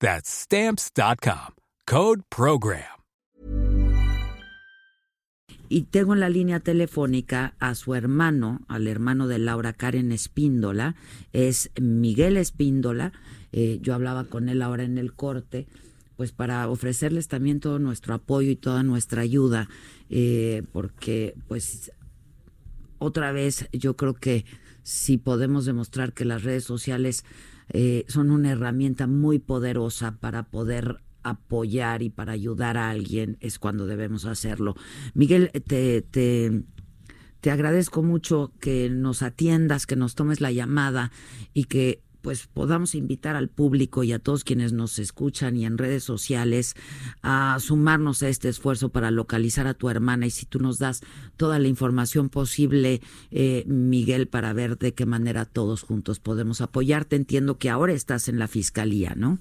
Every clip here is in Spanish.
That's stamps.com. Code Program. Y tengo en la línea telefónica a su hermano, al hermano de Laura Karen Espíndola, es Miguel Espíndola. Eh, yo hablaba con él ahora en el corte, pues para ofrecerles también todo nuestro apoyo y toda nuestra ayuda, eh, porque pues otra vez yo creo que si podemos demostrar que las redes sociales eh, son una herramienta muy poderosa para poder apoyar y para ayudar a alguien, es cuando debemos hacerlo. Miguel, te, te, te agradezco mucho que nos atiendas, que nos tomes la llamada y que pues podamos invitar al público y a todos quienes nos escuchan y en redes sociales a sumarnos a este esfuerzo para localizar a tu hermana y si tú nos das toda la información posible, eh, Miguel, para ver de qué manera todos juntos podemos apoyarte. Entiendo que ahora estás en la fiscalía, ¿no?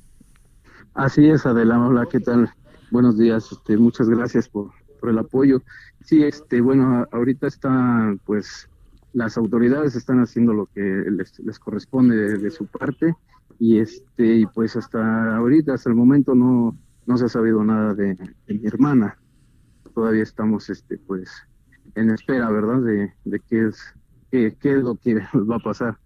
Así es, Adela. Hola, ¿qué tal? Buenos días. Este, muchas gracias por, por el apoyo. Sí, este, bueno, ahorita está pues las autoridades están haciendo lo que les, corresponde de, su parte y este y pues hasta ahorita hasta el momento no no se ha sabido nada de, mi hermana. Todavía estamos este pues en espera verdad de, de qué es qué, qué es lo que va a pasar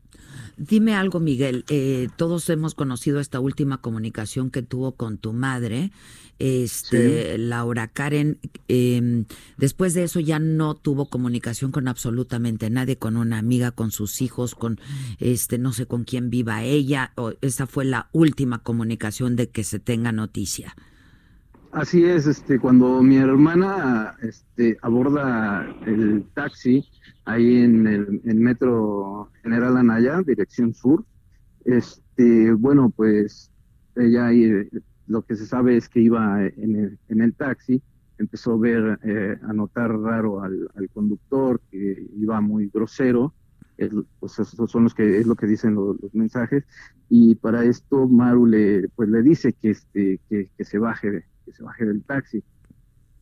Dime algo, Miguel. Eh, todos hemos conocido esta última comunicación que tuvo con tu madre, este, Laura Karen. Em, después de eso ya no tuvo comunicación con absolutamente nadie, con una amiga, con sus hijos, con este, no sé con quién viva ella. O esa fue la última comunicación de que se tenga noticia. Así es, este, cuando mi hermana este, aborda el taxi ahí en el metro General Anaya, dirección sur, este, bueno, pues ella eh, lo que se sabe es que iba en el, en el taxi, empezó a ver, eh, a notar raro al, conductor, que iba muy grosero, pues esos son los que es lo que dicen los, mensajes. Y para esto Maru le pues le dice que este que, que se baje que se baje del taxi.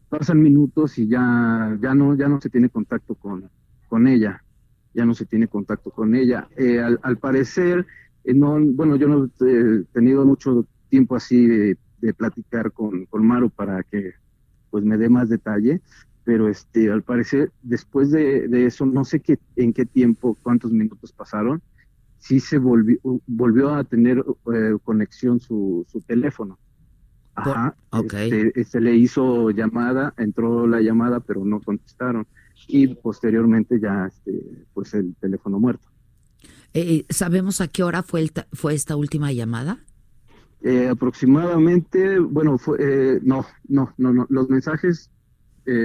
Pasan minutos y ya ya no ya no se tiene contacto con con ella, ya no se tiene contacto con ella. Eh, al, parecer, eh, no, bueno, yo no he tenido mucho tiempo así de, platicar con, con, Maru para que pues me dé más detalle, pero este, al parecer, después de, eso, no sé qué, en qué tiempo, cuántos minutos pasaron, sí se volvió, volvió a tener eh, conexión su, su teléfono. Ajá, okay. Este, se le hizo llamada, entró la llamada, pero no contestaron y posteriormente ya este, pues el teléfono muerto. Eh, ¿Sabemos a qué hora fue, fue esta última llamada? Eh, aproximadamente, bueno, fue, eh, no, no, no, no, los mensajes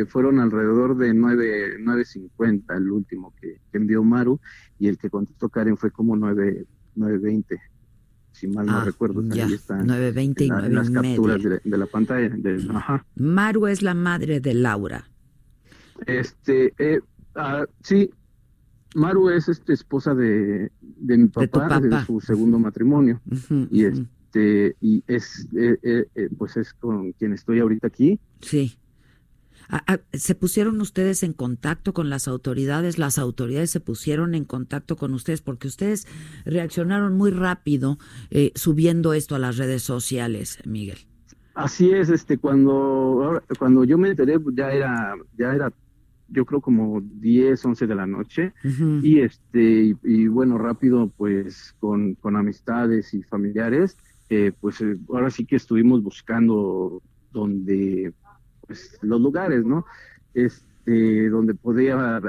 fueron alrededor de 9, 9.50 el último que, envió Maru y el que contestó Karen fue como 9, 9.20 si mal no ah, recuerdo. Ya, 9.20 y 9 las capturas de, la pantalla. Maru es la madre de Laura. Este, eh, ah, sí, Maru es este, esposa de, de mi papá, de, su segundo matrimonio. y este, y es, eh, eh, pues es con quien estoy ahorita aquí. Sí. Ah, ah, ¿Se pusieron ustedes en contacto con las autoridades? Las autoridades se pusieron en contacto con ustedes porque ustedes reaccionaron muy rápido subiendo esto a las redes sociales, Miguel. Así es, este, cuando, cuando yo me enteré, pues, ya era, ya era yo creo como 10, 11 de la noche y este y, bueno, rápido pues con, con amistades y familiares, eh, pues eh, ahora sí que estuvimos buscando donde pues los lugares, ¿no? este, donde podía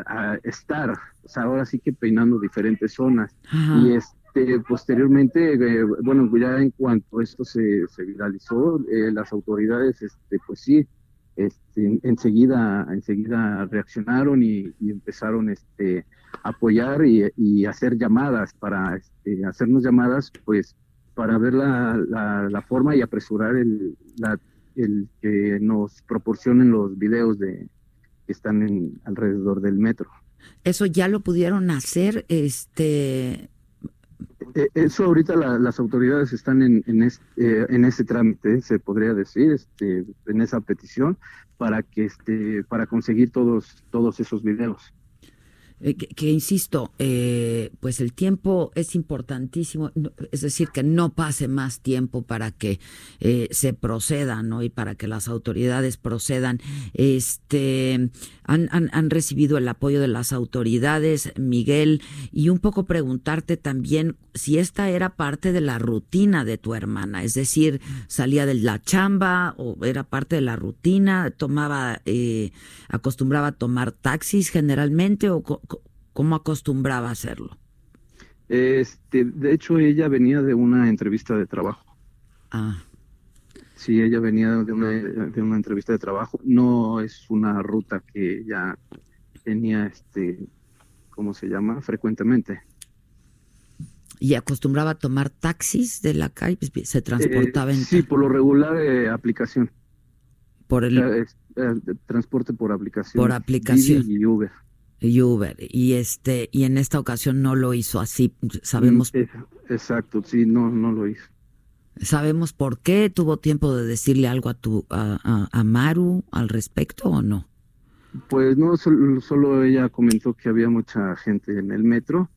estar, o sea, ahora sí que peinando diferentes zonas. Y este, posteriormente, eh, bueno, ya en cuanto esto se, se viralizó, eh, las autoridades, este, pues sí, este, enseguida, enseguida reaccionaron y, empezaron este, a apoyar y, hacer llamadas para este, hacernos llamadas, pues para ver la, la, forma y apresurar el, la, el que nos proporcionen los videos de que están en, alrededor del metro. Eso ya lo pudieron hacer, este. Eh, eso ahorita las autoridades están en, en, eh, trámite, se podría decir, este, en esa petición para que este, para conseguir todos todos esos videos. Eh, que, insisto, pues el tiempo es importantísimo, es decir, que no pase más tiempo para que se proceda, ¿no? Y para que las autoridades procedan. Este, han, han, recibido el apoyo de las autoridades, Miguel, y un poco preguntarte también si esta era parte de la rutina de tu hermana, es decir, salía de la chamba o era parte de la rutina, tomaba, acostumbraba a tomar taxis generalmente o ¿Cómo acostumbraba a hacerlo? Este, de hecho, ella venía de una entrevista de trabajo. Ah. Sí, ella venía de una, de una entrevista de trabajo. No es una ruta que ella tenía, este, ¿cómo se llama? Frecuentemente. ¿Y acostumbraba a tomar taxis de la calle? Pues, ¿Se transportaba en...? Sí, por lo regular, eh, aplicación. Por el... Eh, transporte por aplicación. Por aplicación. y Uber y Uber y este y en esta ocasión no lo hizo así sabemos mm, exacto sí no no lo hizo sabemos por qué tuvo tiempo de decirle algo a tu a, a, Maru al respecto o no pues no solo ella comentó que había mucha gente en el metro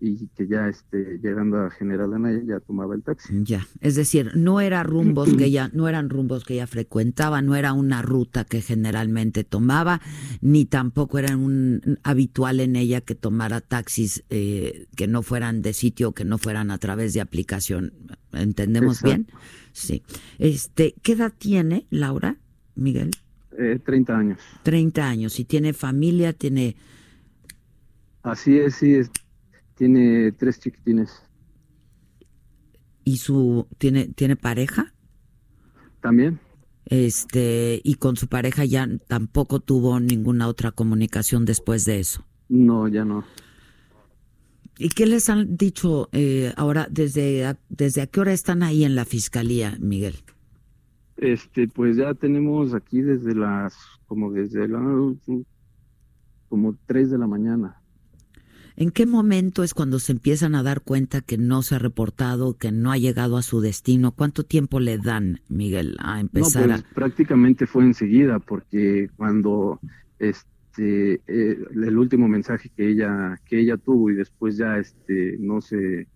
y que ya este, llegando a General Anaya ya tomaba el taxi. Ya, es decir, no era rumbos que ella, no eran rumbos que ella frecuentaba, no era una ruta que generalmente tomaba, ni tampoco era un habitual en ella que tomara taxis eh, que no fueran de sitio, que no fueran a través de aplicación. ¿Entendemos bien? Sí. Este, ¿qué edad tiene Laura, Miguel? Eh, 30 años. 30 años. ¿Y tiene familia? ¿Tiene...? Así es, sí. Es tiene tres chiquitines. ¿Y su tiene tiene pareja? También. Este, y con su pareja ya tampoco tuvo ninguna otra comunicación después de eso. No, ya no. ¿Y qué les han dicho eh, ahora desde desde a qué hora están ahí en la fiscalía, Miguel? Este, pues ya tenemos aquí desde las como desde la como tres de la mañana. ¿En qué momento es cuando se empiezan a dar cuenta que no se ha reportado, que no ha llegado a su destino? ¿Cuánto tiempo le dan, Miguel, a empezar? No, pues, prácticamente fue enseguida, porque cuando este eh, el último mensaje que ella que ella tuvo y después ya este no sé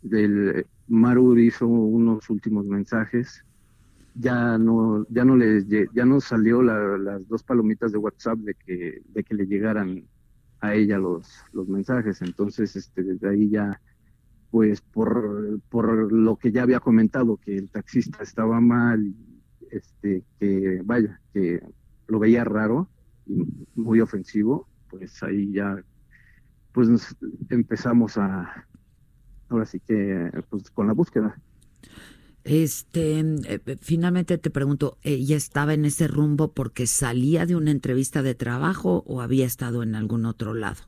del Maru hizo unos últimos mensajes ya no ya no le ya no salió las dos palomitas de WhatsApp de que de que le llegaran a ella los, los mensajes. Entonces, este, desde ahí ya, pues por, por lo que ya había comentado, que el taxista estaba mal, este, que vaya, que lo veía raro y muy ofensivo, pues ahí ya, pues empezamos a, ahora sí que, pues con la búsqueda. Este, eh, finalmente te pregunto, ¿ella estaba en ese rumbo porque salía de una entrevista de trabajo o había estado en algún otro lado?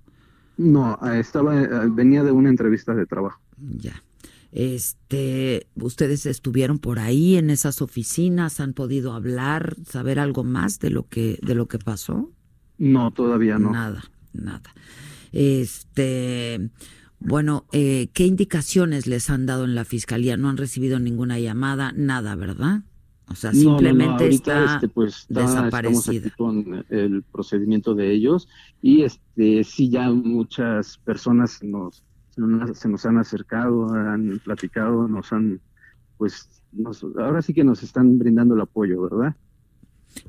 No, eh, estaba, eh, venía de una entrevista de trabajo. Ya. Este, ustedes estuvieron por ahí en esas oficinas, han podido hablar, saber algo más de lo que de lo que pasó? No, todavía no. Nada, nada. Este, bueno, eh, ¿qué indicaciones les han dado en la fiscalía? No han recibido ninguna llamada, nada, ¿verdad? O sea, simplemente está, este, pues, desaparecida. con el procedimiento de ellos y este sí ya muchas personas nos se nos han acercado, han platicado, nos han pues ahora sí que nos están brindando el apoyo, ¿verdad?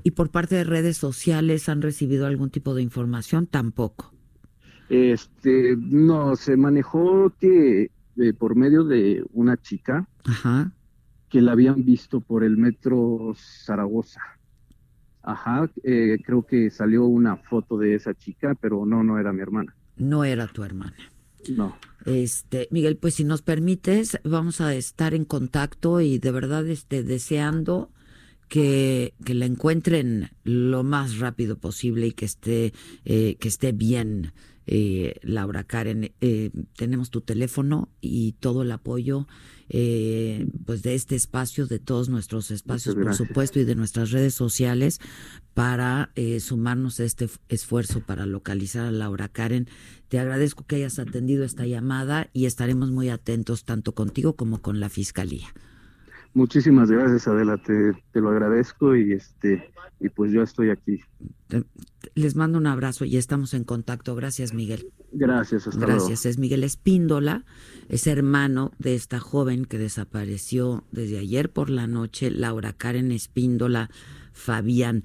¿Y por parte de redes sociales han recibido algún tipo de información? Tampoco. Este, no, se manejó que eh, por medio de una chica que la habían visto por el metro Zaragoza. Ajá, eh, creo que salió una foto de esa chica, pero no, no era mi hermana. No era tu hermana. No. Este, Miguel, pues si nos permites, vamos a estar en contacto y de verdad este, deseando que, que la encuentren lo más rápido posible y que esté, eh, que esté bien. Eh, Laura Karen, eh, tenemos tu teléfono y todo el apoyo eh, pues de este espacio, de todos nuestros espacios, por supuesto, y de nuestras redes sociales para eh, sumarnos a este esfuerzo para localizar a Laura Karen. Te agradezco que hayas atendido esta llamada y estaremos muy atentos tanto contigo como con la Fiscalía. Muchísimas gracias, Adela, te, te, lo agradezco y este y pues yo estoy aquí. Les mando un abrazo y estamos en contacto. Gracias, Miguel. Gracias, hasta Gracias. Es Miguel Espíndola, es hermano de esta joven que desapareció desde ayer por la noche, Laura Karen Espíndola Fabián.